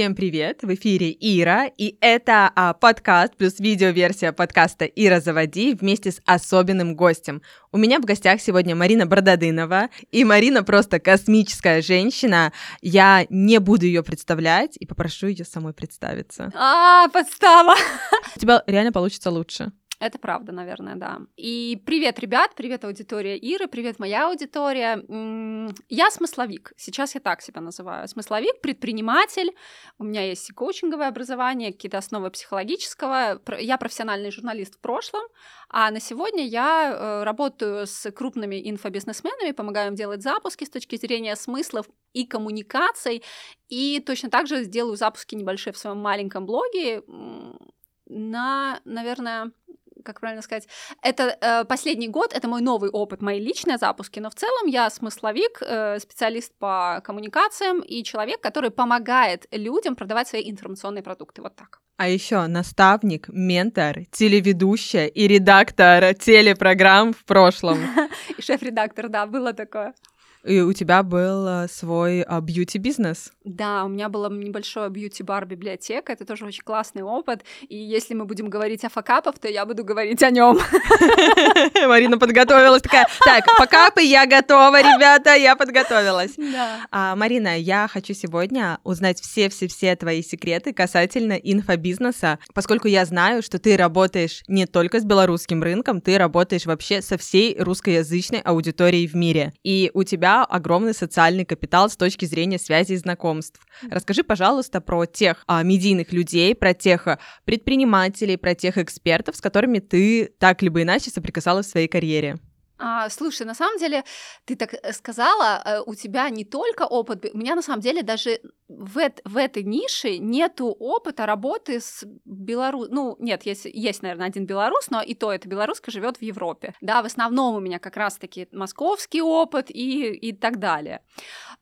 Всем привет! В эфире Ира, и это а, подкаст плюс видеоверсия подкаста «Ира, заводи» вместе с особенным гостем. У меня в гостях сегодня Марина Брододынова, и Марина просто космическая женщина. Я не буду ее представлять и попрошу ее самой представиться. А, подстава! У тебя реально получится лучше. Это правда, наверное, да. И привет, ребят, привет, аудитория Иры, привет, моя аудитория. Я смысловик, сейчас я так себя называю. Смысловик, предприниматель, у меня есть и коучинговое образование, какие-то основы психологического. Я профессиональный журналист в прошлом, а на сегодня я э, работаю с крупными инфобизнесменами, помогаю им делать запуски с точки зрения смыслов и коммуникаций, и точно так же сделаю запуски небольшие в своем маленьком блоге на, наверное, как правильно сказать, это э, последний год, это мой новый опыт, мои личные запуски, но в целом я смысловик, э, специалист по коммуникациям и человек, который помогает людям продавать свои информационные продукты. Вот так. А еще наставник, ментор, телеведущая и редактор телепрограмм в прошлом. И шеф-редактор, да, было такое. И у тебя был э, свой а, бьюти-бизнес? Да, у меня была небольшое бьюти-бар библиотека, это тоже очень классный опыт. И если мы будем говорить о факапах, то я буду говорить о нем. Марина подготовилась такая. Так, факапы, я готова, ребята, я подготовилась. Да. А, Марина, я хочу сегодня узнать все-все-все твои секреты касательно инфобизнеса, поскольку я знаю, что ты работаешь не только с белорусским рынком, ты работаешь вообще со всей русскоязычной аудиторией в мире. И у тебя тебя огромный социальный капитал с точки зрения связи и знакомств. Расскажи, пожалуйста, про тех а, медийных людей, про тех а, предпринимателей, про тех экспертов, с которыми ты так либо иначе соприкасалась в своей карьере. А, слушай, на самом деле, ты так э, сказала, э, у тебя не только опыт, у меня на самом деле даже в, в этой нише нету опыта работы с белорус, ну нет, есть, есть, наверное, один белорус, но и то это белоруска живет в Европе. Да, в основном у меня как раз-таки московский опыт и, и так далее.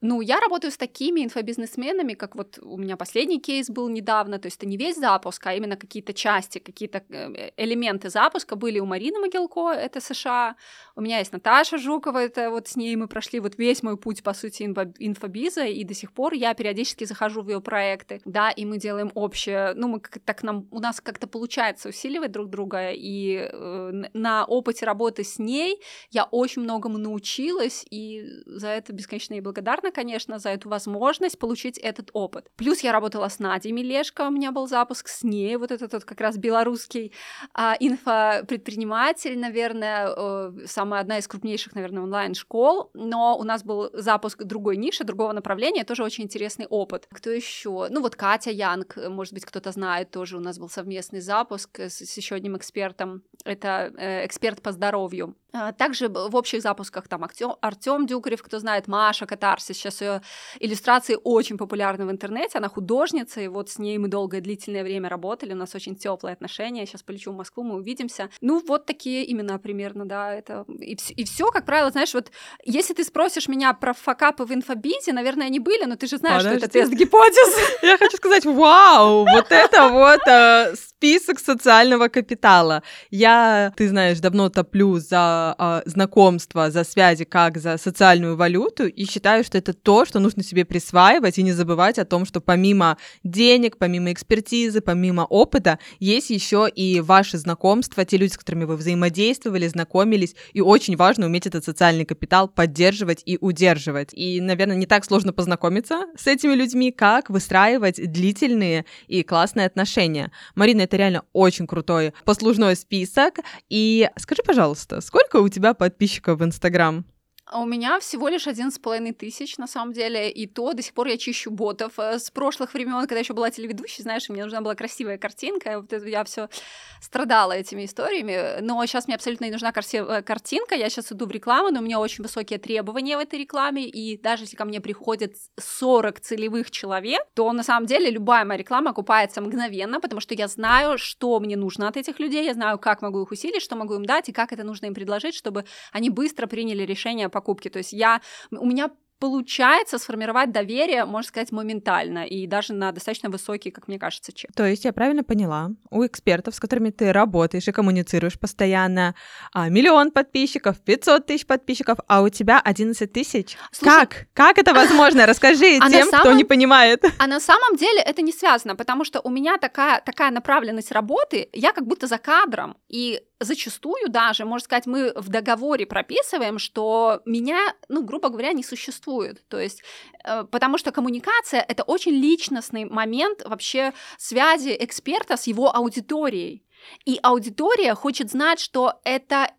Ну, я работаю с такими инфобизнесменами, как вот у меня последний кейс был недавно, то есть это не весь запуск, а именно какие-то части, какие-то э, элементы запуска были у Марины Могилко, это США, у меня есть Наташа Жукова, это вот с ней мы прошли вот весь мой путь, по сути, инфобиза, и до сих пор я периодически захожу в ее проекты, да, и мы делаем общее, ну, мы как так нам, у нас как-то получается усиливать друг друга, и э, на опыте работы с ней я очень многому научилась, и за это бесконечно ей благодарна, конечно, за эту возможность получить этот опыт. Плюс я работала с Надей Милешко, у меня был запуск с ней, вот этот вот как раз белорусский а, инфопредприниматель, наверное, э, самая одна из крупнейших, наверное, онлайн-школ, но у нас был запуск другой ниши, другого направления, тоже очень интересный опыт. Кто еще? Ну вот Катя Янг, может быть, кто-то знает, тоже у нас был совместный запуск с, с еще одним экспертом. Это э, эксперт по здоровью. А, также в общих запусках там Артем Дюкарев, кто знает, Маша Катарсис, сейчас ее иллюстрации очень популярны в интернете, она художница, и вот с ней мы долгое длительное время работали, у нас очень теплые отношения, сейчас полечу в Москву, мы увидимся. Ну, вот такие имена примерно, да, это... И, и все, как правило, знаешь, вот если ты спросишь меня про факапы в инфобизе, наверное, они были, но ты же знаешь, Подожди. что это тест гипотез. Я хочу сказать, вау, вот это вот э, список социального капитала. Я, ты знаешь, давно топлю за э, знакомства, за связи, как за социальную валюту, и считаю, что это то, что нужно себе присваивать и не забывать о том, что помимо денег, помимо экспертизы, помимо опыта, есть еще и ваши знакомства, те люди, с которыми вы взаимодействовали, знакомились, и очень важно уметь этот социальный капитал поддерживать и удерживать. И, наверное, не так сложно познакомиться с этими людьми, как выстраивать длительные и классные отношения. Марина, это реально очень крутой послужной список. И скажи, пожалуйста, сколько у тебя подписчиков в Инстаграм? А у меня всего лишь один с половиной тысяч, на самом деле, и то до сих пор я чищу ботов. Э, с прошлых времен, когда еще была телеведущей, знаешь, мне нужна была красивая картинка, вот это я все страдала этими историями, но сейчас мне абсолютно не нужна красивая картинка, я сейчас иду в рекламу, но у меня очень высокие требования в этой рекламе, и даже если ко мне приходит 40 целевых человек, то на самом деле любая моя реклама окупается мгновенно, потому что я знаю, что мне нужно от этих людей, я знаю, как могу их усилить, что могу им дать, и как это нужно им предложить, чтобы они быстро приняли решение покупки. То есть я, у меня получается сформировать доверие, можно сказать, моментально и даже на достаточно высокий, как мне кажется, чек. То есть я правильно поняла, у экспертов, с которыми ты работаешь и коммуницируешь постоянно, а, миллион подписчиков, 500 тысяч подписчиков, а у тебя 11 тысяч. Как? Как это возможно? Расскажи а тем, самом... кто не понимает. А на самом деле это не связано, потому что у меня такая, такая направленность работы, я как будто за кадром, и зачастую даже, можно сказать, мы в договоре прописываем, что меня, ну, грубо говоря, не существует. То есть, э, потому что коммуникация — это очень личностный момент вообще связи эксперта с его аудиторией. И аудитория хочет знать, что это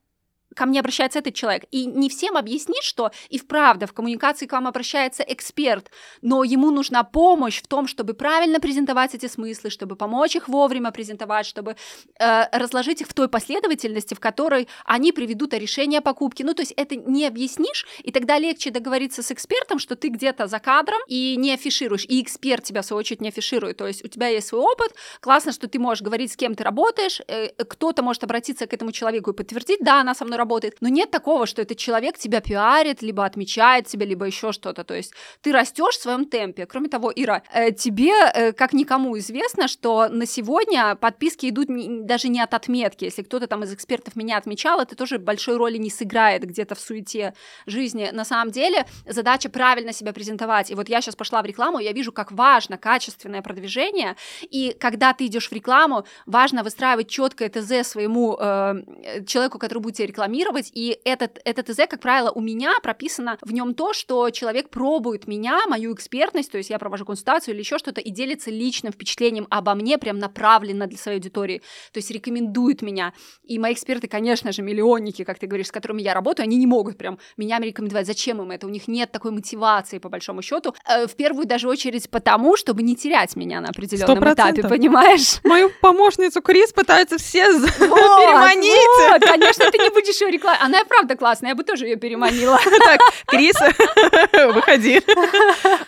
ко мне обращается этот человек. И не всем объяснить, что и вправду в коммуникации к вам обращается эксперт, но ему нужна помощь в том, чтобы правильно презентовать эти смыслы, чтобы помочь их вовремя презентовать, чтобы э, разложить их в той последовательности, в которой они приведут решение покупки. Ну, то есть это не объяснишь, и тогда легче договориться с экспертом, что ты где-то за кадром и не афишируешь, и эксперт тебя, в свою очередь, не афиширует. То есть у тебя есть свой опыт, классно, что ты можешь говорить, с кем ты работаешь, э, кто-то может обратиться к этому человеку и подтвердить, да, она со мной работает. Но нет такого, что этот человек тебя пиарит, либо отмечает тебя, либо еще что-то. То есть ты растешь в своем темпе. Кроме того, Ира, э, тебе, э, как никому известно, что на сегодня подписки идут даже не от отметки. Если кто-то там из экспертов меня отмечал, это тоже большой роли не сыграет где-то в суете жизни. На самом деле задача правильно себя презентовать. И вот я сейчас пошла в рекламу, я вижу, как важно качественное продвижение. И когда ты идешь в рекламу, важно выстраивать четкое ТЗ своему э, человеку, который будет тебя рекламировать, рекламировать, и этот, этот ТЗ, как правило, у меня прописано в нем то, что человек пробует меня, мою экспертность, то есть я провожу консультацию или еще что-то, и делится личным впечатлением обо мне, прям направленно для своей аудитории, то есть рекомендует меня. И мои эксперты, конечно же, миллионники, как ты говоришь, с которыми я работаю, они не могут прям меня рекомендовать. Зачем им это? У них нет такой мотивации, по большому счету. Э, в первую даже очередь потому, чтобы не терять меня на определенном 100%. этапе, понимаешь? Мою помощницу Крис пытаются все вот, переманить. Вот, конечно, ты не будешь ее рекламировать. Она правда классная, я бы тоже ее переманила. Так, Крис, выходи.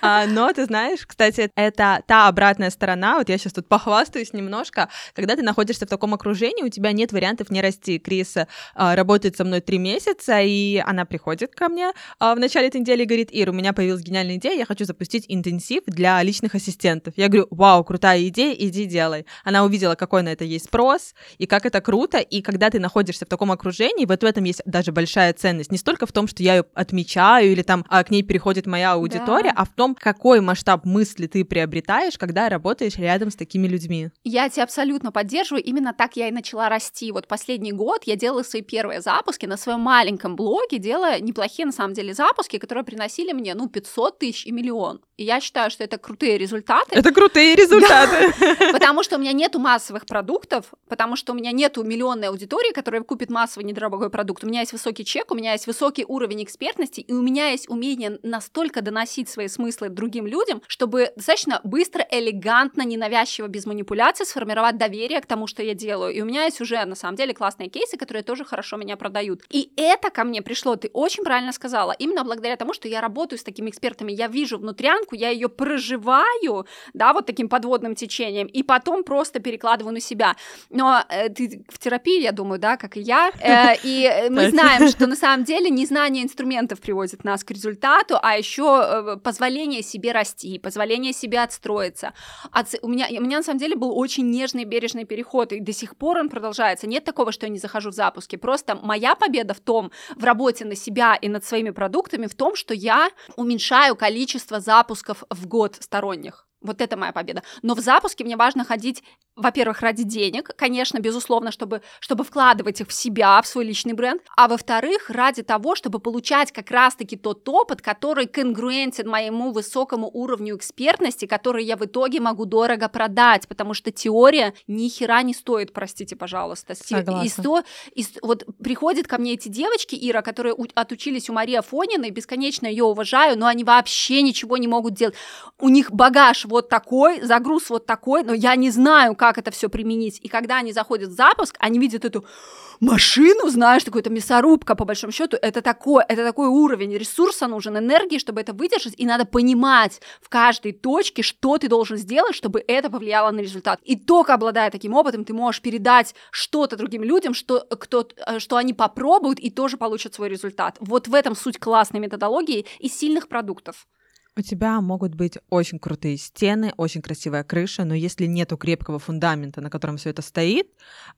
А, но ты знаешь, кстати, это та обратная сторона, вот я сейчас тут похвастаюсь немножко, когда ты находишься в таком окружении, у тебя нет вариантов не расти. Крис а, работает со мной три месяца, и она приходит ко мне а, в начале этой недели и говорит, Ир, у меня появилась гениальная идея, я хочу запустить интенсив для личных ассистентов. Я говорю, вау, крутая идея, иди делай. Она увидела, какой на это есть спрос, и как это круто, и когда ты находишься в таком окружении, вот в этом есть даже большая ценность. Не столько в том, что я ее отмечаю или там а, к ней переходит моя аудитория, да. а в том, какой масштаб мысли ты приобретаешь, когда работаешь рядом с такими людьми. Я тебя абсолютно поддерживаю. Именно так я и начала расти. Вот последний год я делала свои первые запуски на своем маленьком блоге, делая неплохие, на самом деле, запуски, которые приносили мне, ну, 500 тысяч и миллион. И я считаю, что это крутые результаты. Это крутые результаты. Потому что у меня нету массовых продуктов, потому что у меня нету миллионной аудитории, которая купит массовый недорогой продукт. У меня есть высокий чек, у меня есть высокий уровень экспертности, и у меня есть умение настолько доносить свои смыслы другим людям, чтобы достаточно быстро, элегантно, ненавязчиво, без манипуляций сформировать доверие к тому, что я делаю. И у меня есть уже, на самом деле, классные кейсы, которые тоже хорошо меня продают. И это ко мне пришло, ты очень правильно сказала, именно благодаря тому, что я работаю с такими экспертами, я вижу внутрянку, я ее проживаю, да, вот таким подводным течением, и потом просто перекладываю на себя. Но э, ты в терапии, я думаю, да, как и я, э, и мы знаем, что на самом деле незнание инструментов приводит нас к результату, а еще э, позволение себе расти, позволение себе отстроиться. От, у, меня, у меня на самом деле был очень нежный, бережный переход, и до сих пор он продолжается. Нет такого, что я не захожу в запуски. Просто моя победа в том, в работе на себя и над своими продуктами, в том, что я уменьшаю количество запусков в год сторонних. Вот это моя победа. Но в запуске мне важно ходить во-первых, ради денег, конечно, безусловно, чтобы, чтобы вкладывать их в себя, в свой личный бренд, а во-вторых, ради того, чтобы получать как раз-таки тот опыт, который конгруентен моему высокому уровню экспертности, который я в итоге могу дорого продать, потому что теория ни хера не стоит, простите, пожалуйста. Согласна. И, сто, и, вот приходят ко мне эти девочки, Ира, которые у, отучились у Марии Афониной, бесконечно ее уважаю, но они вообще ничего не могут делать. У них багаж вот такой, загруз вот такой, но я не знаю, как это все применить. И когда они заходят в запуск, они видят эту машину, знаешь, такой-то мясорубка, по большому счету, это такой, это такой уровень ресурса нужен, энергии, чтобы это выдержать, и надо понимать в каждой точке, что ты должен сделать, чтобы это повлияло на результат. И только обладая таким опытом, ты можешь передать что-то другим людям, что, кто, э, что они попробуют и тоже получат свой результат. Вот в этом суть классной методологии и сильных продуктов. У тебя могут быть очень крутые стены, очень красивая крыша, но если нету крепкого фундамента, на котором все это стоит,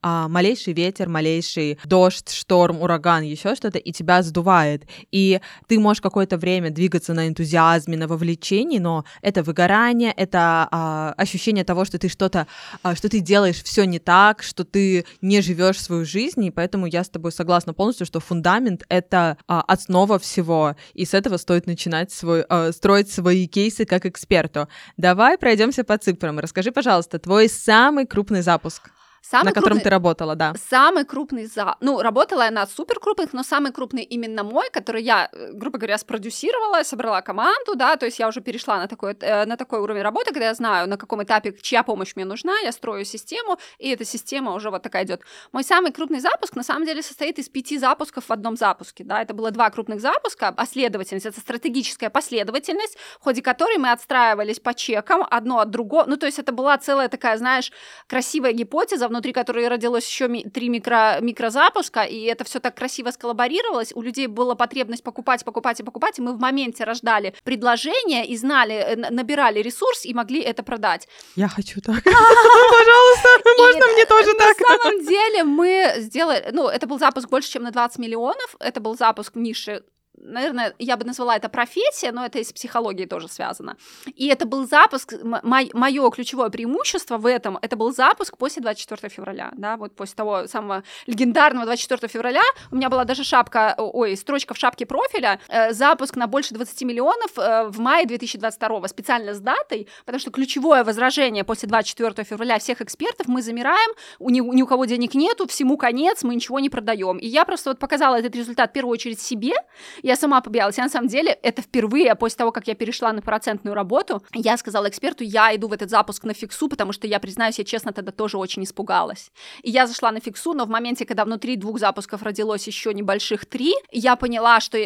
а, малейший ветер, малейший дождь, шторм, ураган, еще что-то, и тебя сдувает. И ты можешь какое-то время двигаться на энтузиазме, на вовлечении, но это выгорание, это а, ощущение того, что ты что-то, а, что ты делаешь все не так, что ты не живешь свою жизнь, и поэтому я с тобой согласна полностью, что фундамент — это основа всего, и с этого стоит начинать свой, строить строить свои кейсы как эксперту. Давай пройдемся по цифрам. Расскажи, пожалуйста, твой самый крупный запуск. Самый на котором крупный, ты работала, да. Самый крупный за... Ну, работала я на супер крупных, но самый крупный именно мой, который я, э, грубо говоря, спродюсировала, собрала команду, да, то есть я уже перешла на такой, э, на такой уровень работы, когда я знаю, на каком этапе чья помощь мне нужна, я строю систему, и эта система уже вот такая идет. Мой самый крупный запуск, на самом деле, состоит из пяти запусков в одном запуске, да, это было два крупных запуска, последовательность, это стратегическая последовательность, в ходе которой мы отстраивались по чекам одно от другого, ну, то есть это была целая такая, знаешь, красивая гипотеза, внутри которой родилось еще три микро- микрозапуска, и это все так красиво сколлаборировалось, у людей была потребность покупать, покупать и покупать, и мы в моменте рождали предложение и знали, э, набирали ресурс и могли это продать. Я хочу так. Пожалуйста, можно мне тоже так? На самом деле мы сделали, ну, это был запуск больше, чем на 20 миллионов, это был запуск в нише наверное, я бы назвала это профессия, но это и с психологией тоже связано. И это был запуск, мое ключевое преимущество в этом, это был запуск после 24 февраля, да, вот после того самого легендарного 24 февраля у меня была даже шапка, ой, строчка в шапке профиля, э, запуск на больше 20 миллионов э, в мае 2022, специально с датой, потому что ключевое возражение после 24 февраля всех экспертов, мы замираем, у ни, ни у кого денег нету, всему конец, мы ничего не продаем. И я просто вот показала этот результат в первую очередь себе, я сама побоялась. Я на самом деле это впервые после того, как я перешла на процентную работу, я сказала эксперту, я иду в этот запуск на фиксу, потому что я, признаюсь, я честно тогда тоже очень испугалась. И я зашла на фиксу, но в моменте, когда внутри двух запусков родилось еще небольших три, я поняла, что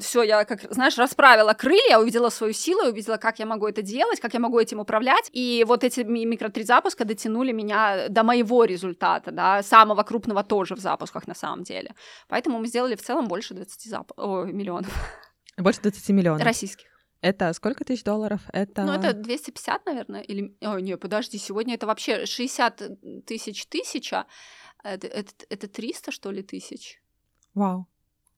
все, я, как, знаешь, расправила крылья, увидела свою силу, увидела, как я могу это делать, как я могу этим управлять. И вот эти микро три запуска дотянули меня до моего результата, да, самого крупного тоже в запусках на самом деле. Поэтому мы сделали в целом больше 20 зап... Миллионов. Больше 20 миллионов. Российских. Это сколько тысяч долларов? Это... Ну, это 250, наверное, или... Ой, не, подожди, сегодня это вообще 60 тысяч тысяча. Это, это, это 300, что ли, тысяч? Вау.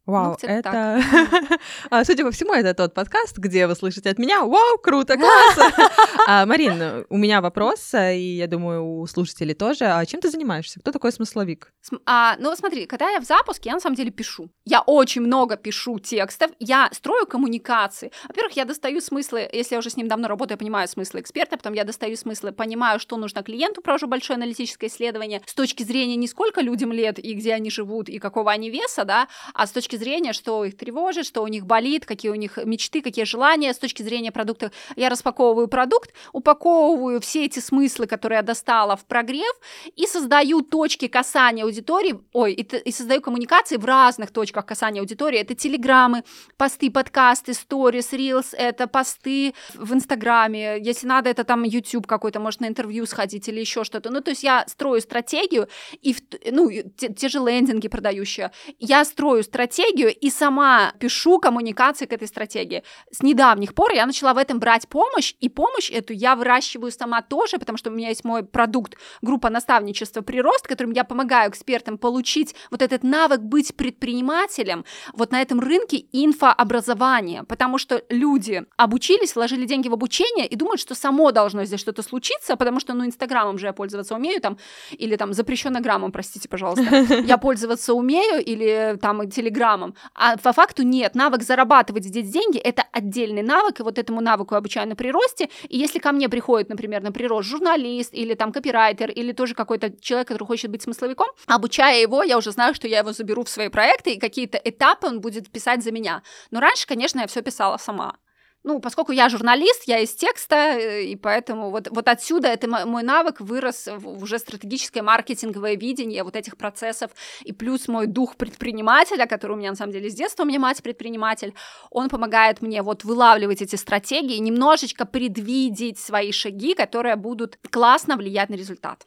Вау, ну, это... а, судя по всему, это тот подкаст, где вы слышите от меня «Вау, круто, класс!» а, Марин, у меня вопрос, и я думаю, у слушателей тоже. А чем ты занимаешься? Кто такой смысловик? А, ну, смотри, когда я в запуске, я на самом деле пишу. Я очень много пишу текстов, я строю коммуникации. Во-первых, я достаю смыслы, если я уже с ним давно работаю, я понимаю смыслы эксперта, потом я достаю смыслы, понимаю, что нужно клиенту, провожу большое аналитическое исследование с точки зрения не сколько людям лет и где они живут, и какого они веса, да, а с точки зрения, что их тревожит, что у них болит, какие у них мечты, какие желания с точки зрения продукта. Я распаковываю продукт, упаковываю все эти смыслы, которые я достала в прогрев, и создаю точки касания аудитории, ой, и, и создаю коммуникации в разных точках касания аудитории. Это телеграммы, посты, подкасты, сторис, рилс, это посты в Инстаграме, если надо, это там YouTube какой-то, может, на интервью сходить или еще что-то. Ну, то есть я строю стратегию, и, ну, те, те же лендинги продающие, я строю стратегию и сама пишу коммуникации к этой стратегии. С недавних пор я начала в этом брать помощь, и помощь эту я выращиваю сама тоже, потому что у меня есть мой продукт, группа наставничества «Прирост», которым я помогаю экспертам получить вот этот навык быть предпринимателем вот на этом рынке инфообразования, потому что люди обучились, вложили деньги в обучение и думают, что само должно здесь что-то случиться, потому что, ну, Инстаграмом же я пользоваться умею, там, или там запрещенограммом, простите, пожалуйста, я пользоваться умею, или там Телеграмом, а по факту нет. Навык зарабатывать здесь деньги — это отдельный навык, и вот этому навыку я обучаю на приросте. И если ко мне приходит, например, на прирост журналист или там копирайтер, или тоже какой-то человек, который хочет быть смысловиком, обучая его, я уже знаю, что я его заберу в свои проекты, и какие-то этапы он будет писать за меня. Но раньше, конечно, я все писала сама. Ну, поскольку я журналист, я из текста, э, и поэтому вот, вот отсюда это мой навык вырос в уже стратегическое маркетинговое видение вот этих процессов, и плюс мой дух предпринимателя, который у меня на самом деле с детства, у меня мать предприниматель, он помогает мне вот вылавливать эти стратегии, немножечко предвидеть свои шаги, которые будут классно влиять на результат.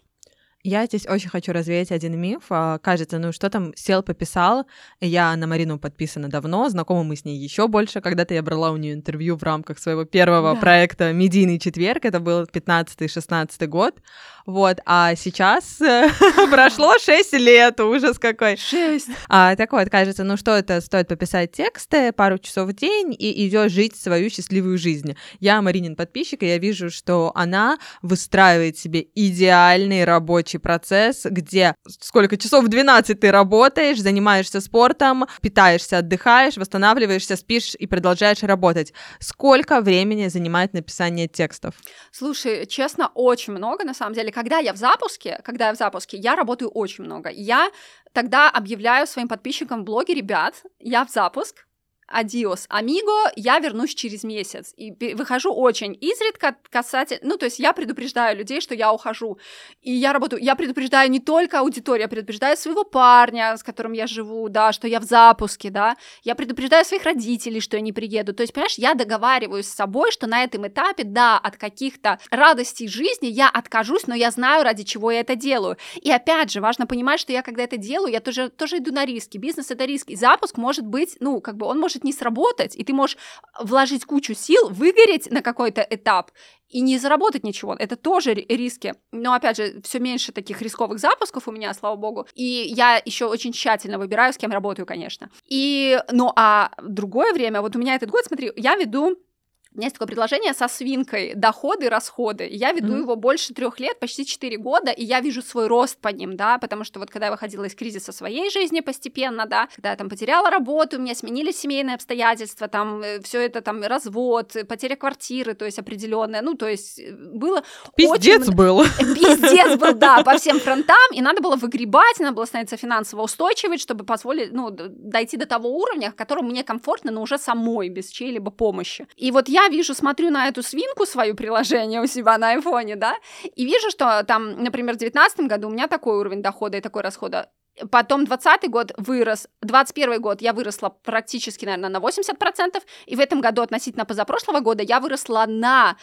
Я здесь очень хочу развеять один миф. А, кажется, ну что там, сел, пописал. Я на Марину подписана давно, знакома мы с ней еще больше. Когда-то я брала у нее интервью в рамках своего первого да. проекта «Медийный четверг», это был 15-16 год. Вот, а сейчас э, прошло 6 лет, ужас какой. 6. А, так вот, кажется, ну что это, стоит пописать тексты пару часов в день и идешь жить свою счастливую жизнь. Я Маринин подписчик, и я вижу, что она выстраивает себе идеальный рабочий процесс, где сколько часов в 12 ты работаешь, занимаешься спортом, питаешься, отдыхаешь, восстанавливаешься, спишь и продолжаешь работать. Сколько времени занимает написание текстов? Слушай, честно, очень много, на самом деле когда я в запуске, когда я в запуске, я работаю очень много. Я тогда объявляю своим подписчикам в блоге, ребят, я в запуск, адиос, амиго, я вернусь через месяц. И выхожу очень изредка касательно... Ну, то есть я предупреждаю людей, что я ухожу. И я работаю... Я предупреждаю не только аудиторию, я предупреждаю своего парня, с которым я живу, да, что я в запуске, да. Я предупреждаю своих родителей, что я не приеду. То есть, понимаешь, я договариваюсь с собой, что на этом этапе, да, от каких-то радостей жизни я откажусь, но я знаю, ради чего я это делаю. И опять же, важно понимать, что я, когда это делаю, я тоже, тоже иду на риски. Бизнес — это риски. Запуск может быть, ну, как бы он может может не сработать, и ты можешь вложить кучу сил, выгореть на какой-то этап и не заработать ничего. Это тоже риски. Но опять же, все меньше таких рисковых запусков у меня, слава богу. И я еще очень тщательно выбираю, с кем работаю, конечно. И, ну, а другое время, вот у меня этот год, смотри, я веду у меня есть такое предложение со свинкой доходы, расходы. Я веду mm-hmm. его больше трех лет, почти четыре года, и я вижу свой рост по ним, да, потому что вот когда я выходила из кризиса своей жизни постепенно, да, когда я там потеряла работу, у меня сменились семейные обстоятельства, там э, все это там развод, потеря квартиры, то есть определенная, ну, то есть э, было Пиздец очень... был. Пиздец был, да, по всем фронтам, и надо было выгребать, надо было становиться финансово устойчивой, чтобы позволить, ну, дойти до того уровня, в котором мне комфортно, но уже самой, без чьей-либо помощи. И вот я я вижу, смотрю на эту свинку, свое приложение у себя на айфоне, да, и вижу, что там, например, в 2019 году у меня такой уровень дохода и такой расхода, Потом 20 год вырос, 21 год я выросла практически, наверное, на 80%, и в этом году относительно позапрошлого года я выросла на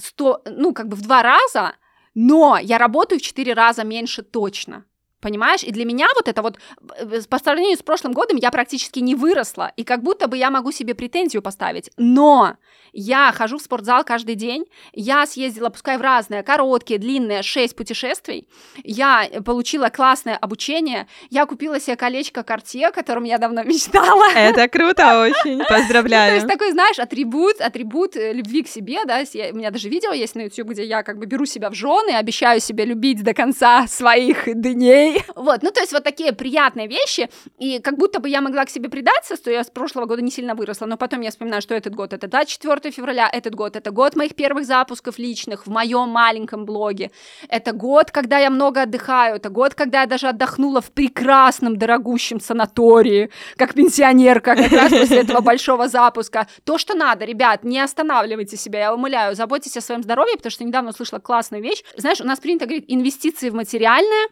100, ну, как бы в два раза, но я работаю в 4 раза меньше точно. Понимаешь? И для меня вот это вот, э, по сравнению с прошлым годом, я практически не выросла. И как будто бы я могу себе претензию поставить. Но я хожу в спортзал каждый день. Я съездила, пускай в разные, короткие, длинные, 6 путешествий. Я получила классное обучение. Я купила себе колечко Cartier, о котором я давно мечтала. Это круто очень. Поздравляю. Ну, то есть такой, знаешь, атрибут, атрибут э, любви к себе, да. У меня даже видео есть на YouTube, где я как бы беру себя в жены, обещаю себя любить до конца своих дней Вот, ну то есть вот такие приятные вещи, и как будто бы я могла к себе предаться, что я с прошлого года не сильно выросла, но потом я вспоминаю, что этот год это 24 февраля, этот год это год моих первых запусков личных в моем маленьком блоге, это год, когда я много отдыхаю, это год, когда я даже отдохнула в прекрасном, дорогущем санатории, как пенсионерка, как раз после этого большого запуска. То, что надо, ребят, не останавливайте себя, я умоляю, заботьтесь о своем здоровье, потому что недавно услышала классную вещь. Знаешь, у нас принято говорить инвестиции в материальное,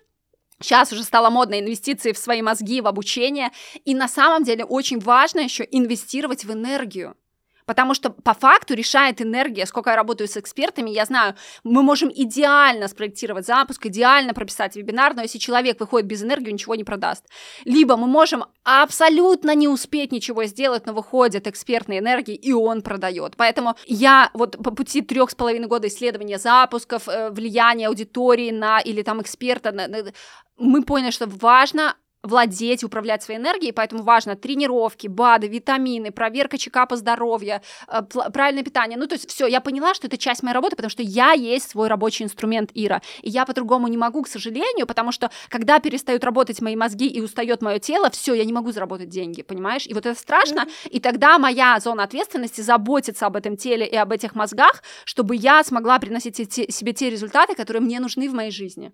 Сейчас уже стало модно инвестиции в свои мозги, в обучение. И на самом деле очень важно еще инвестировать в энергию. Потому что по факту решает энергия. Сколько я работаю с экспертами, я знаю, мы можем идеально спроектировать запуск, идеально прописать вебинар, но если человек выходит без энергии, ничего не продаст. Либо мы можем абсолютно не успеть ничего сделать, но выходит экспертной энергии, и он продает. Поэтому я вот по пути трех с половиной года исследования запусков, э, влияния аудитории на или там эксперта, на, на, мы поняли, что важно владеть, управлять своей энергией, поэтому важно тренировки, БАДы, витамины, проверка чекапа здоровья, э, правильное питание. Ну, то есть все, я поняла, что это часть моей работы, потому что я есть свой рабочий инструмент Ира. И я по-другому не могу, к сожалению, потому что когда перестают работать мои мозги и устает мое тело, все, я не могу заработать деньги, понимаешь? И вот это страшно. Mm-hmm. И тогда моя зона ответственности заботиться об этом теле и об этих мозгах, чтобы я смогла приносить себе те результаты, которые мне нужны в моей жизни.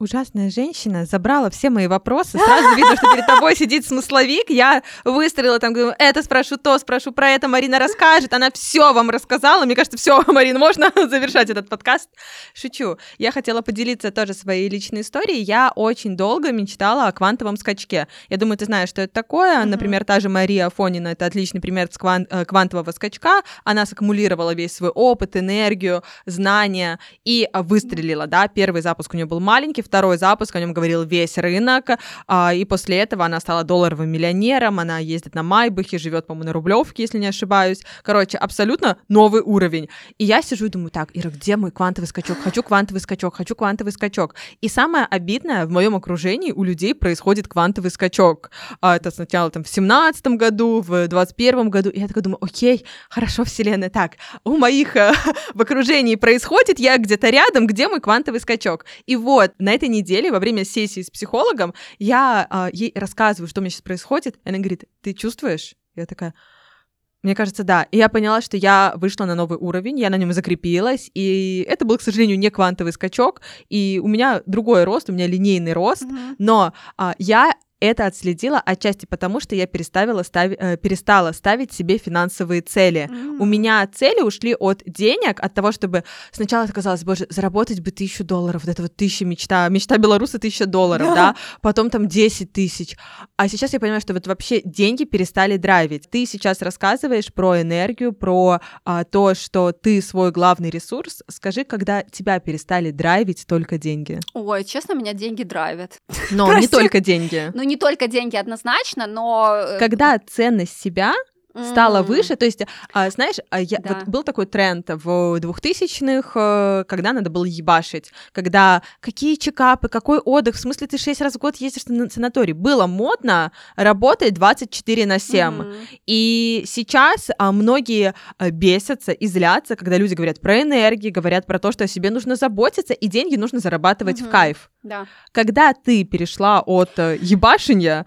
Ужасная женщина забрала все мои вопросы. Сразу видно, что перед тобой сидит смысловик. Я выстрелила там, говорю, это спрошу, то спрошу, про это Марина расскажет. Она все вам рассказала. Мне кажется, все, Марина, можно завершать этот подкаст. Шучу. Я хотела поделиться тоже своей личной историей. Я очень долго мечтала о квантовом скачке. Я думаю, ты знаешь, что это такое. Mm-hmm. Например, та же Мария Афонина, это отличный пример э, квантового скачка. Она саккумулировала весь свой опыт, энергию, знания и выстрелила, да. Первый запуск у нее был маленький, второй запуск, о нем говорил весь рынок, а, и после этого она стала долларовым миллионером, она ездит на Майбахе, живет, по-моему, на Рублевке, если не ошибаюсь. Короче, абсолютно новый уровень. И я сижу и думаю, так, Ира, где мой квантовый скачок? Хочу квантовый скачок, хочу квантовый скачок. И самое обидное, в моем окружении у людей происходит квантовый скачок. А, это сначала там в семнадцатом году, в двадцать первом году, и я такая думаю, окей, хорошо, вселенная, так, у моих э, в окружении происходит, я где-то рядом, где мой квантовый скачок? И вот, на этой неделе во время сессии с психологом я а, ей рассказываю, что у меня сейчас происходит, и она говорит, ты чувствуешь? Я такая, мне кажется, да. И я поняла, что я вышла на новый уровень, я на нем закрепилась, и это был, к сожалению, не квантовый скачок, и у меня другой рост, у меня линейный рост, mm-hmm. но а, я это отследила отчасти потому, что я переставила стави, э, перестала ставить себе финансовые цели. Mm-hmm. У меня цели ушли от денег, от того, чтобы сначала это казалось, боже, заработать бы тысячу долларов, вот это вот тысяча мечта, мечта белоруса тысяча долларов, да, потом там 10 тысяч. А сейчас я понимаю, что вот вообще деньги перестали драйвить. Ты сейчас рассказываешь про энергию, про а, то, что ты свой главный ресурс. Скажи, когда тебя перестали драйвить только деньги? Ой, честно, меня деньги драйвят. Но не только деньги. Ну, не только деньги однозначно, но... Э, Когда ценность себя стала mm-hmm. выше. То есть, а, знаешь, а, я, да. вот был такой тренд в 2000-х, э, когда надо было ебашить, когда какие чекапы, какой отдых, в смысле ты 6 раз в год ездишь на санаторий. Было модно работать 24 на 7. Mm-hmm. И сейчас а, многие а, бесятся и злятся, когда люди говорят про энергию, говорят про то, что о себе нужно заботиться, и деньги нужно зарабатывать mm-hmm. в кайф. Да. Когда ты перешла от э, ебашения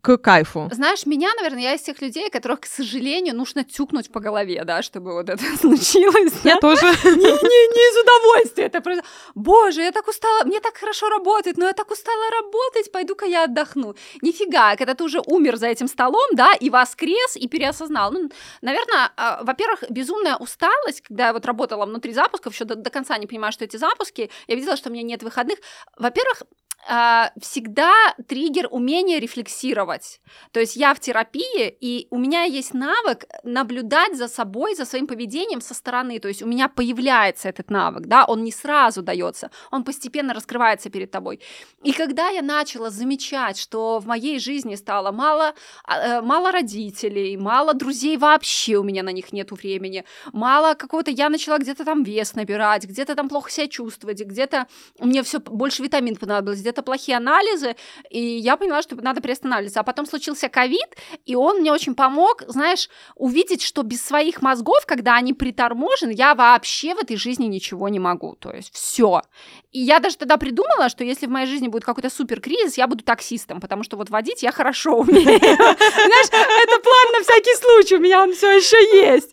к кайфу. Знаешь, меня, наверное, я из тех людей, которых, к сожалению, нужно тюкнуть по голове, да, чтобы вот это случилось. Я да? тоже. Не, не, не из удовольствия. Это просто, боже, я так устала, мне так хорошо работает, но я так устала работать, пойду-ка я отдохну. Нифига, когда ты уже умер за этим столом, да, и воскрес, и переосознал. Ну, наверное, а, во-первых, безумная усталость, когда я вот работала внутри запусков, еще до, до конца не понимаю, что эти запуски, я видела, что у меня нет выходных. Во-первых, всегда триггер умения рефлексировать. То есть я в терапии, и у меня есть навык наблюдать за собой, за своим поведением со стороны. То есть у меня появляется этот навык, да, он не сразу дается, он постепенно раскрывается перед тобой. И когда я начала замечать, что в моей жизни стало мало, а, э, мало родителей, мало друзей вообще, у меня на них нету времени, мало какого-то, я начала где-то там вес набирать, где-то там плохо себя чувствовать, где-то мне все больше витамин понадобилось, где-то плохие анализы, и я поняла, что надо приостанавливаться. А потом случился ковид, и он мне очень помог, знаешь, увидеть, что без своих мозгов, когда они приторможены, я вообще в этой жизни ничего не могу. То есть все. И я даже тогда придумала, что если в моей жизни будет какой-то супер кризис, я буду таксистом, потому что вот водить я хорошо умею. Знаешь, это план на всякий случай, у меня он все еще есть.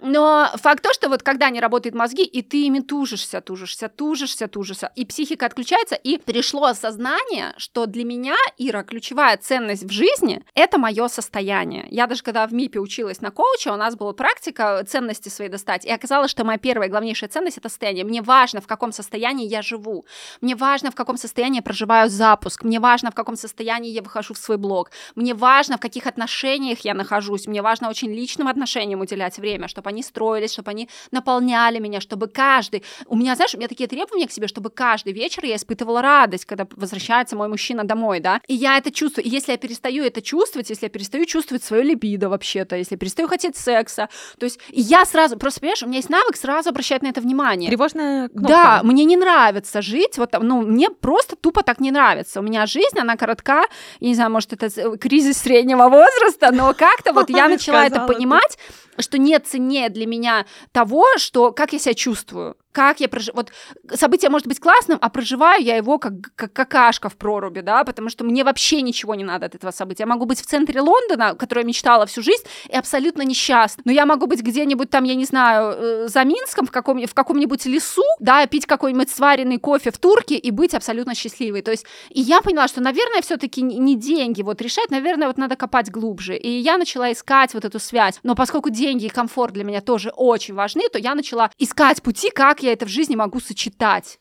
Но факт то, что вот когда не работают мозги, и ты ими тужишься, тужишься, тужишься, тужишься, и психика отключается, и пришло осознание, что для меня, Ира, ключевая ценность в жизни — это мое состояние. Я даже когда в МИПе училась на коуча, у нас была практика ценности свои достать, и оказалось, что моя первая главнейшая ценность — это состояние. Мне важно, в каком состоянии я живу. Мне важно, в каком состоянии я проживаю запуск. Мне важно, в каком состоянии я выхожу в свой блог. Мне важно, в каких отношениях я нахожусь. Мне важно очень личным отношениям уделять время, чтобы они строились, чтобы они наполняли меня, чтобы каждый... У меня, знаешь, у меня такие требования к себе, чтобы каждый вечер я испытывала радость, когда возвращается мой мужчина домой, да, и я это чувствую. И если я перестаю это чувствовать, если я перестаю чувствовать свое либидо вообще-то, если я перестаю хотеть секса, то есть я сразу, просто понимаешь, у меня есть навык сразу обращать на это внимание. Тревожная кнопка. Да, мне не нравится жить, вот, ну, мне просто тупо так не нравится. У меня жизнь, она коротка, я не знаю, может, это кризис среднего возраста, но как-то вот я начала это понимать, что нет ценнее для меня того, что как я себя чувствую. Как я проживаю. Вот событие может быть классным, а проживаю я его как, как какашка в проруби, да, потому что мне вообще ничего не надо от этого события. Я могу быть в центре Лондона, которое я мечтала всю жизнь, и абсолютно несчастна. Но я могу быть где-нибудь там, я не знаю, э, за Минском, в, каком, в каком-нибудь лесу, да, пить какой-нибудь сваренный кофе в турке и быть абсолютно счастливой. То есть, и я поняла, что, наверное, все таки не деньги вот решать, наверное, вот надо копать глубже. И я начала искать вот эту связь. Но поскольку деньги и комфорт для меня тоже очень важны, то я начала искать пути, как я это в жизни могу сочетать.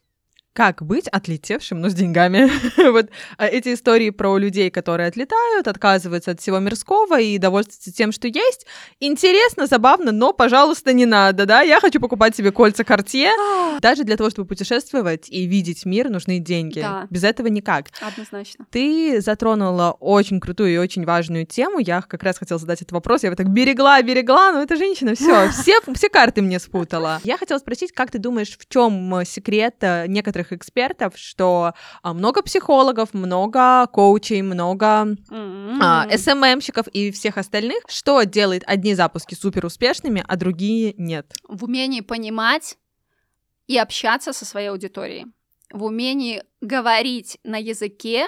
Как быть отлетевшим, но с деньгами? вот а, эти истории про людей, которые отлетают, отказываются от всего мирского и довольствуются тем, что есть. Интересно, забавно, но, пожалуйста, не надо, да? Я хочу покупать себе кольца Cartier. Даже для того, чтобы путешествовать и видеть мир, нужны деньги. Да. Без этого никак. Однозначно. Ты затронула очень крутую и очень важную тему. Я как раз хотела задать этот вопрос. Я вот так берегла, берегла, но эта женщина все, все, все карты мне спутала. Я хотела спросить, как ты думаешь, в чем секрет э, некоторых некоторых экспертов, что а, много психологов, много коучей, много mm-hmm. а, СММщиков и всех остальных, что делает одни запуски супер успешными, а другие нет. В умении понимать и общаться со своей аудиторией, в умении говорить на языке,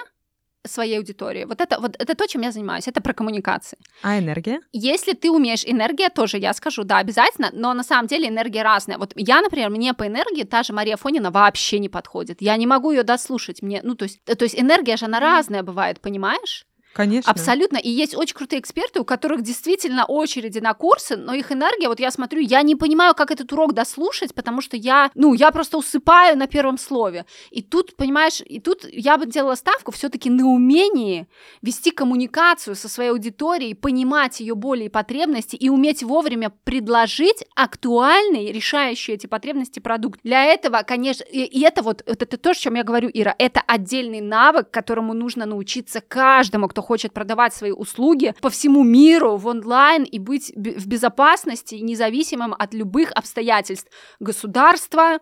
своей аудитории. Вот это, вот это то, чем я занимаюсь. Это про коммуникации. А энергия? Если ты умеешь, энергия тоже, я скажу, да, обязательно, но на самом деле энергия разная. Вот я, например, мне по энергии та же Мария Фонина вообще не подходит. Я не могу ее дослушать. Мне, ну, то есть, то есть энергия же, она разная бывает, понимаешь? Конечно. Абсолютно. И есть очень крутые эксперты, у которых действительно очереди на курсы, но их энергия, вот я смотрю, я не понимаю, как этот урок дослушать, потому что я, ну, я просто усыпаю на первом слове. И тут, понимаешь, и тут я бы делала ставку все-таки на умении вести коммуникацию со своей аудиторией, понимать ее боли и потребности и уметь вовремя предложить актуальный, решающий эти потребности продукт. Для этого, конечно, и, и это вот, это, это то, о чем я говорю, Ира, это отдельный навык, которому нужно научиться каждому, кто хочет продавать свои услуги по всему миру в онлайн и быть в безопасности, независимым от любых обстоятельств. Государства,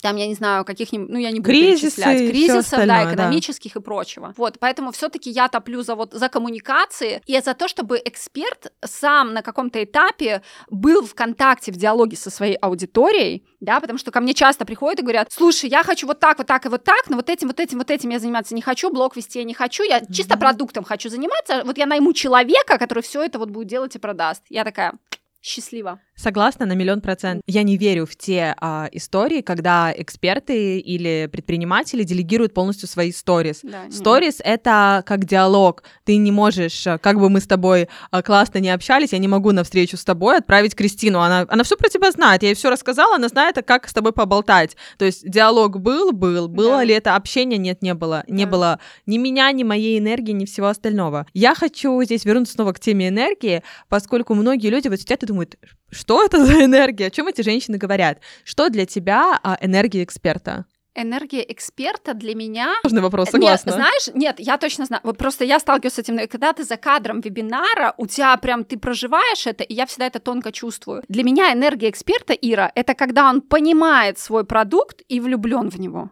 там, я не знаю, каких-нибудь, ну, я не буду Кризисы, перечислять, кризисов, да, экономических да. и прочего. Вот, поэтому все таки я топлю за вот за коммуникации и за то, чтобы эксперт сам на каком-то этапе был в контакте, в диалоге со своей аудиторией, да, потому что ко мне часто приходят и говорят, слушай, я хочу вот так, вот так и вот так, но вот этим, вот этим, вот этим я заниматься не хочу, блог вести я не хочу, я mm-hmm. чисто продуктом хочу заниматься, вот я найму человека, который все это вот будет делать и продаст. Я такая, счастлива. Согласна на миллион процентов. Я не верю в те а, истории, когда эксперты или предприниматели делегируют полностью свои сторис. Да, сторис — это как диалог. Ты не можешь, а, как бы мы с тобой а, классно не общались, я не могу на встречу с тобой отправить Кристину. Она, она все про тебя знает. Я ей все рассказала, она знает, как с тобой поболтать. То есть диалог был, был. Было да. ли это общение? Нет, не было. Да. Не было ни меня, ни моей энергии, ни всего остального. Я хочу здесь вернуться снова к теме энергии, поскольку многие люди вот сидят и думают, что это за энергия? О чем эти женщины говорят? Что для тебя а, энергия эксперта? Энергия эксперта для меня... Сложный вопрос, согласна. Нет, знаешь, нет, я точно знаю. Вот просто я сталкиваюсь с этим, когда ты за кадром вебинара, у тебя прям, ты проживаешь это, и я всегда это тонко чувствую. Для меня энергия эксперта, Ира, это когда он понимает свой продукт и влюблен в него.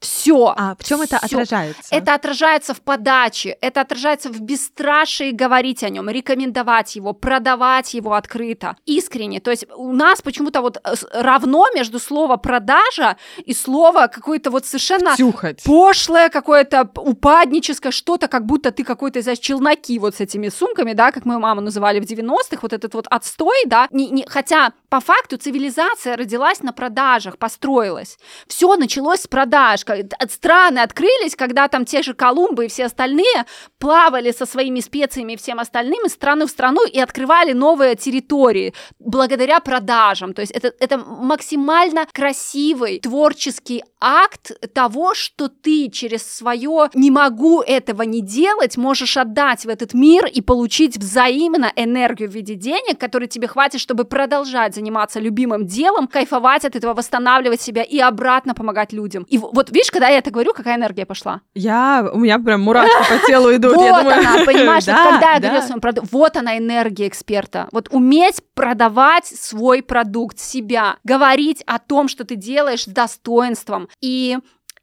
Все. А в чем это отражается? Это отражается в подаче, это отражается в бесстрашии говорить о нем, рекомендовать его, продавать его открыто, искренне. То есть у нас почему-то вот э, равно между слово продажа и слово какое-то вот совершенно Тюхать. пошлое, какое-то упадническое, что-то, как будто ты какой-то, знаешь, челноки вот с этими сумками, да, как мою маму называли в 90-х, вот этот вот отстой, да, не, не, хотя по факту цивилизация родилась на продажах, построилась. Все началось с продаж, страны открылись, когда там те же Колумбы и все остальные плавали со своими специями и всем остальным из страны в страну и открывали новые территории благодаря продажам. То есть это, это максимально красивый творческий акт того, что ты через свое «не могу этого не делать» можешь отдать в этот мир и получить взаимно энергию в виде денег, которые тебе хватит, чтобы продолжать заниматься любимым делом, кайфовать от этого, восстанавливать себя и обратно помогать людям. И вот видишь, когда я это говорю, какая энергия пошла? Я, у меня прям мурашки по телу идут. Вот она, понимаешь, когда я говорю своему продукту, вот она энергия эксперта. Вот уметь продавать свой продукт, себя, говорить о том, что ты делаешь с достоинством. И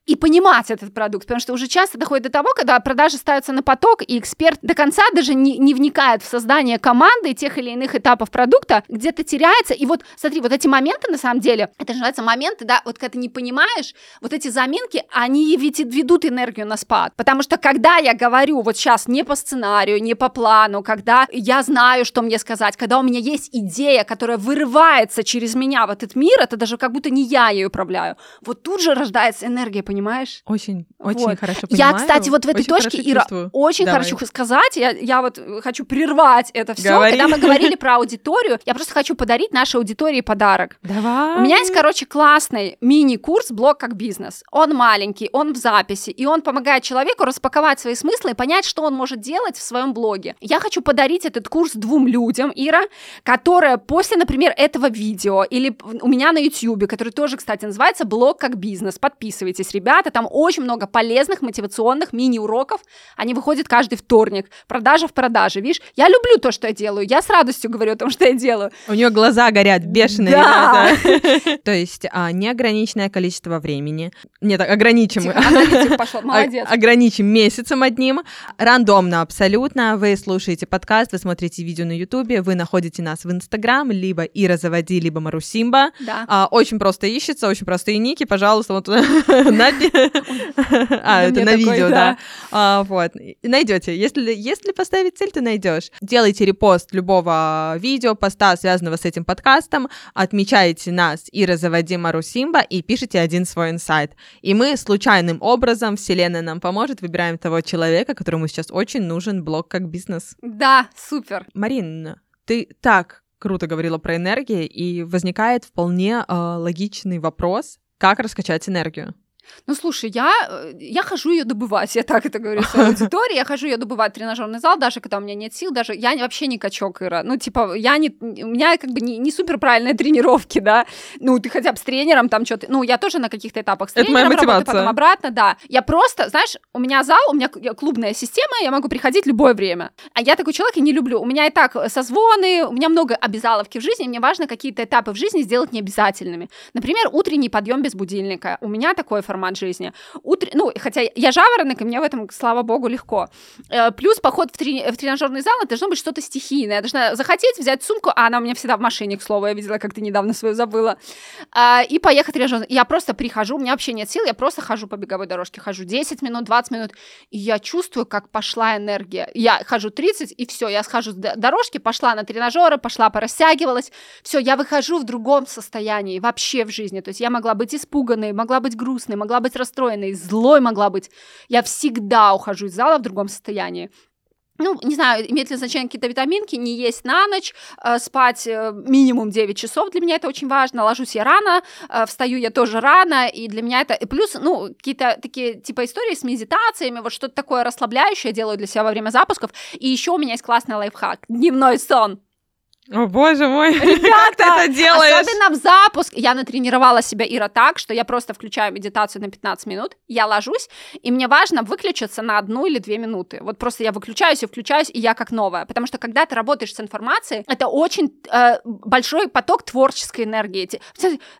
и понимать этот продукт, потому что уже часто доходит до того, когда продажи ставятся на поток, и эксперт до конца даже не, не вникает в создание команды тех или иных этапов продукта, где-то теряется. И вот, смотри, вот эти моменты, на самом деле, это же называется моменты, да, вот когда ты не понимаешь, вот эти заминки, они ведь ведут энергию на спад. Потому что когда я говорю вот сейчас не по сценарию, не по плану, когда я знаю, что мне сказать, когда у меня есть идея, которая вырывается через меня в этот мир, это даже как будто не я ее управляю. Вот тут же рождается энергия, понимаешь? Очень, очень вот. хорошо понимаю. Я, кстати, вот в этой точке, Ира, чувствую. очень Давай. хочу сказать, я, я вот хочу прервать это все. Говори. Когда мы говорили про аудиторию, я просто хочу подарить нашей аудитории подарок. Давай. У меня есть, короче, классный мини-курс «Блог как бизнес». Он маленький, он в записи, и он помогает человеку распаковать свои смыслы и понять, что он может делать в своем блоге. Я хочу подарить этот курс двум людям, Ира, которые после, например, этого видео или у меня на YouTube, который тоже, кстати, называется «Блог как бизнес». Подписывайтесь, ребята, там очень много полезных мотивационных мини-уроков. Они выходят каждый вторник. Продажа в продаже, видишь? Я люблю то, что я делаю. Я с радостью говорю о том, что я делаю. У нее глаза горят, бешеные да. То есть а, неограниченное количество времени. Нет, ограничим. пошел, молодец. Ограничим месяцем одним. Рандомно абсолютно. Вы слушаете подкаст, вы смотрите видео на Ютубе, вы находите нас в Инстаграм, либо Ира Заводи, либо Марусимба. Да. А, очень просто ищется, очень простые ники. Пожалуйста, вот А, это на видео, да. А, вот. Найдете. Если, поставить цель, то найдешь. Делайте репост любого видео, поста, связанного с этим подкастом, отмечаете нас, Ира Заводи Марусимба, и пишите один свой инсайт. И мы случайным образом, вселенная нам поможет, выбираем того человека, которому сейчас очень нужен блог как бизнес. Да, супер. Марин, ты так круто говорила про энергию, и возникает вполне э, логичный вопрос, как раскачать энергию. Ну, слушай, я, э, я хожу ее добывать, я так это говорю своей аудитории, я хожу ее добывать в тренажерный зал, даже когда у меня нет сил, даже я вообще не качок, Ира. Ну, типа, я не, у меня как бы не, не супер правильные тренировки, да. Ну, ты хотя бы с тренером там что-то, ну, я тоже на каких-то этапах с тренером это мотивация. работаю, потом обратно, да. Я просто, знаешь, у меня зал, у меня клубная система, я могу приходить любое время. А я такой человек и не люблю. У меня и так созвоны, у меня много обязаловки в жизни, мне важно какие-то этапы в жизни сделать необязательными. Например, утренний подъем без будильника. У меня такой формат жизни. Утр... Ну, хотя я жаворонок, и мне в этом, слава богу, легко. Э, плюс поход в, трени... в тренажерный зал, это должно быть что-то стихийное. Я должна захотеть взять сумку, а она у меня всегда в машине, к слову, я видела, как ты недавно свою забыла, а, и поехать в тренажерный. Я просто прихожу, у меня вообще нет сил, я просто хожу по беговой дорожке, хожу 10 минут, 20 минут, и я чувствую, как пошла энергия. Я хожу 30, и все, я схожу с дорожки, пошла на тренажеры, пошла порастягивалась, все, я выхожу в другом состоянии вообще в жизни. То есть я могла быть испуганной, могла быть грустной, быть расстроенной, злой могла быть. Я всегда ухожу из зала в другом состоянии. Ну, не знаю, имеет ли значение какие-то витаминки, не есть на ночь, э, спать э, минимум 9 часов, для меня это очень важно, ложусь я рано, э, встаю я тоже рано, и для меня это, и плюс, ну, какие-то такие, типа, истории с медитациями, вот что-то такое расслабляющее делаю для себя во время запусков, и еще у меня есть классный лайфхак, дневной сон, о боже мой, как ты это делаешь? Особенно в запуск. Я натренировала себя, Ира, так, что я просто включаю медитацию на 15 минут, я ложусь, и мне важно выключиться на одну или две минуты. Вот просто я выключаюсь и включаюсь, и я как новая. Потому что когда ты работаешь с информацией, это очень э, большой поток творческой энергии.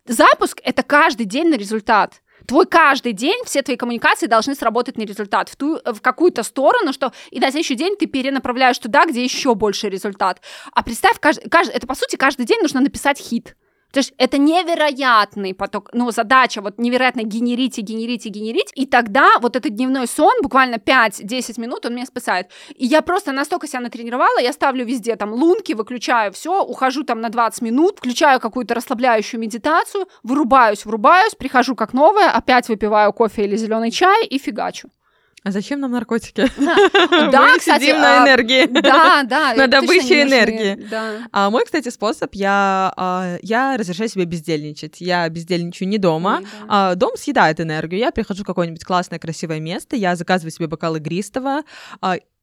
Запуск — это каждый день на результат твой каждый день, все твои коммуникации должны сработать на результат, в, ту, в какую-то сторону, что и на следующий день ты перенаправляешь туда, где еще больше результат. А представь, каждый, каждый, это по сути каждый день нужно написать хит. То есть это невероятный поток, ну, задача вот невероятно генерить и генерить и генерить, и тогда вот этот дневной сон, буквально 5-10 минут, он меня спасает. И я просто настолько себя натренировала, я ставлю везде там лунки, выключаю все, ухожу там на 20 минут, включаю какую-то расслабляющую медитацию, вырубаюсь, врубаюсь, прихожу как новая, опять выпиваю кофе или зеленый чай и фигачу. А зачем нам наркотики? Да, Мы кстати, сидим на а, энергии. Да, да. На добыче энергии. Да. А мой, кстати, способ, я, а, я разрешаю себе бездельничать. Я бездельничаю не дома. А, дом съедает энергию. Я прихожу в какое-нибудь классное, красивое место, я заказываю себе бокал игристого,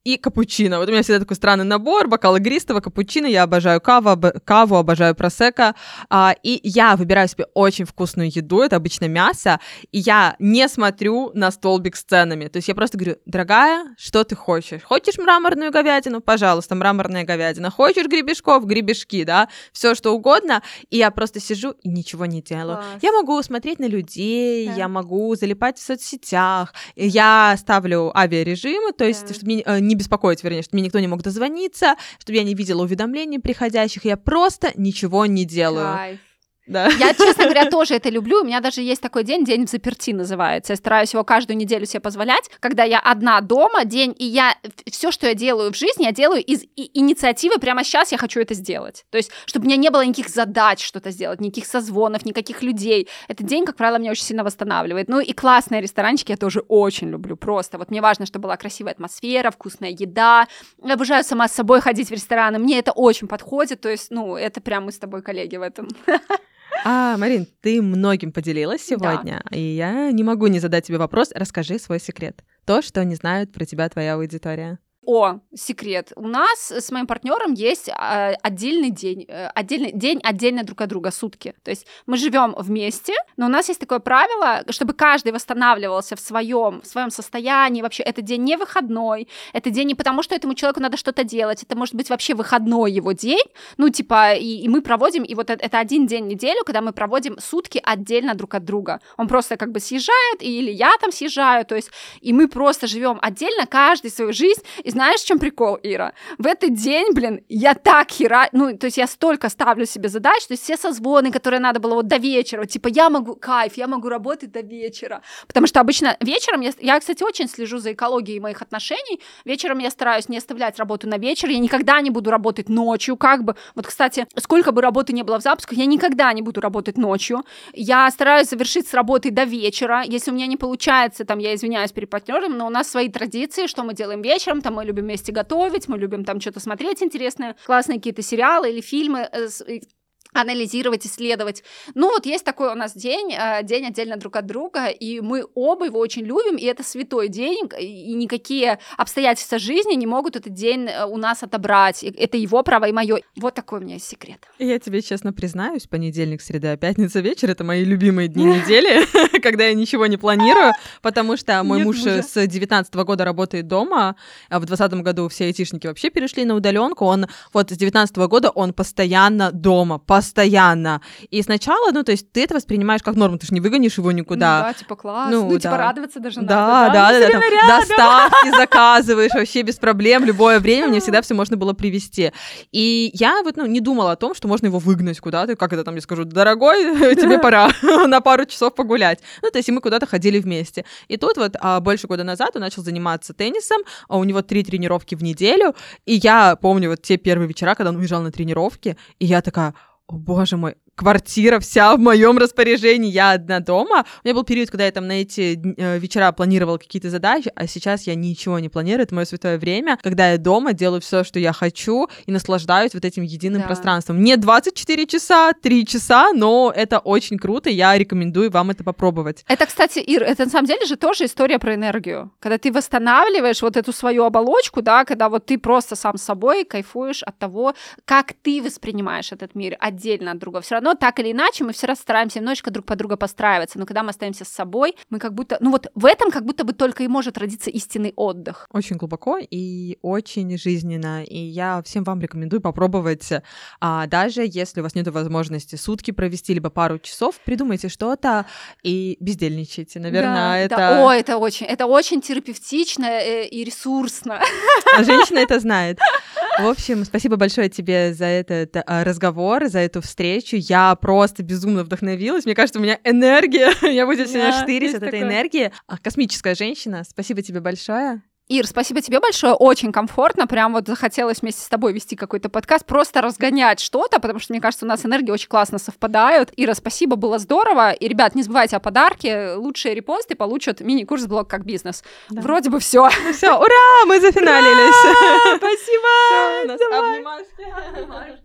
и капучино. Вот у меня всегда такой странный набор, бокал игристого, капучино, я обожаю каву, об... каву обожаю просека, а, и я выбираю себе очень вкусную еду, это обычно мясо, и я не смотрю на столбик с ценами, то есть я просто говорю, дорогая, что ты хочешь? Хочешь мраморную говядину? Пожалуйста, мраморная говядина. Хочешь гребешков? Гребешки, да, все что угодно, и я просто сижу и ничего не делаю. Класс. Я могу смотреть на людей, да. я могу залипать в соцсетях, я ставлю авиарежимы, то есть, да. чтобы мне э, не беспокоить, вернее, чтобы мне никто не мог дозвониться, чтобы я не видела уведомлений приходящих, я просто ничего не делаю. Кайф. Да. Я, честно говоря, тоже это люблю. У меня даже есть такой день, день в заперти называется. Я стараюсь его каждую неделю себе позволять, когда я одна дома, день, и я все, что я делаю в жизни, я делаю из инициативы. Прямо сейчас я хочу это сделать. То есть, чтобы у меня не было никаких задач что-то сделать, никаких созвонов, никаких людей. Этот день, как правило, меня очень сильно восстанавливает. Ну и классные ресторанчики я тоже очень люблю. Просто вот мне важно, чтобы была красивая атмосфера, вкусная еда. Я обожаю сама с собой ходить в рестораны. Мне это очень подходит. То есть, ну, это прям мы с тобой коллеги в этом. А, Марин, ты многим поделилась сегодня, да. и я не могу не задать тебе вопрос. Расскажи свой секрет. То, что не знают про тебя твоя аудитория. О, секрет. У нас с моим партнером есть а, отдельный день, э, отдельный день отдельно друг от друга сутки. То есть мы живем вместе, но у нас есть такое правило, чтобы каждый восстанавливался в своем, в своем состоянии. Вообще, это день не выходной, это день не потому, что этому человеку надо что-то делать, это может быть вообще выходной его день. Ну, типа, и, и мы проводим, и вот это, один день в неделю, когда мы проводим сутки отдельно друг от друга. Он просто как бы съезжает, или я там съезжаю, то есть, и мы просто живем отдельно, каждый свою жизнь, и знаешь, в чем прикол, Ира? В этот день, блин, я так хера... Ну, то есть я столько ставлю себе задач, то есть все созвоны, которые надо было вот до вечера, типа я могу, кайф, я могу работать до вечера. Потому что обычно вечером, я, я, кстати, очень слежу за экологией моих отношений, вечером я стараюсь не оставлять работу на вечер, я никогда не буду работать ночью, как бы. Вот, кстати, сколько бы работы не было в запусках, я никогда не буду работать ночью. Я стараюсь завершить с работы до вечера. Если у меня не получается, там, я извиняюсь перед партнером, но у нас свои традиции, что мы делаем вечером, там, мы любим вместе готовить, мы любим там что-то смотреть интересное, классные какие-то сериалы или фильмы, э, анализировать, исследовать. Ну вот есть такой у нас день, э, день отдельно друг от друга, и мы оба его очень любим, и это святой день, и никакие обстоятельства жизни не могут этот день э, у нас отобрать. Это его право и мое. Вот такой у меня есть секрет. Я тебе честно признаюсь, понедельник, среда, пятница, вечер — это мои любимые дни недели, когда я ничего не планирую, потому что мой муж с 19 года работает дома, а в 20 году все айтишники вообще перешли на удаленку, он вот с 19 года он постоянно дома, постоянно. И сначала, ну, то есть ты это воспринимаешь как норму, ты же не выгонишь его никуда. Ну, да, типа класс. Ну, ну типа, да. типа радоваться даже да, надо. Да, да, да. Там, доставки заказываешь вообще без проблем, любое время, мне всегда все можно было привезти. И я вот, ну, не думала о том, что можно его выгнать куда-то, как это там, я скажу, дорогой, тебе пора на пару часов погулять. Ну, то есть и мы куда-то ходили вместе. И тут вот а, больше года назад он начал заниматься теннисом, а у него три тренировки в неделю, и я помню вот те первые вечера, когда он уезжал на тренировки, и я такая, о боже мой, квартира вся в моем распоряжении, я одна дома. У меня был период, когда я там на эти э, вечера планировала какие-то задачи, а сейчас я ничего не планирую, это мое святое время, когда я дома делаю все, что я хочу, и наслаждаюсь вот этим единым да. пространством. Не 24 часа, 3 часа, но это очень круто, я рекомендую вам это попробовать. Это, кстати, Ир, это на самом деле же тоже история про энергию. Когда ты восстанавливаешь вот эту свою оболочку, да, когда вот ты просто сам с собой кайфуешь от того, как ты воспринимаешь этот мир отдельно от другого. Все равно равно так или иначе мы все равно стараемся немножечко друг под друга постраиваться, но когда мы остаемся с собой, мы как будто, ну вот в этом как будто бы только и может родиться истинный отдых. Очень глубоко и очень жизненно, и я всем вам рекомендую попробовать, а, даже если у вас нет возможности сутки провести, либо пару часов, придумайте что-то и бездельничайте, наверное, да, это... Да. О, это очень, это очень терапевтично э, и ресурсно. А женщина это знает. В общем, спасибо большое тебе за этот а, разговор, за эту встречу. Я просто безумно вдохновилась. Мне кажется, у меня энергия. Я буду сегодня штырить от этой энергии. А, космическая женщина. Спасибо тебе большое. Ир, спасибо тебе большое, очень комфортно, прям вот захотелось вместе с тобой вести какой-то подкаст, просто разгонять что-то, потому что, мне кажется, у нас энергии очень классно совпадают. Ира, спасибо, было здорово, и, ребят, не забывайте о подарке, лучшие репосты получат мини-курс «Блог как бизнес». Да. Вроде бы все. Ну все, ура, мы зафиналились. Спасибо! Все, у нас обнимашки.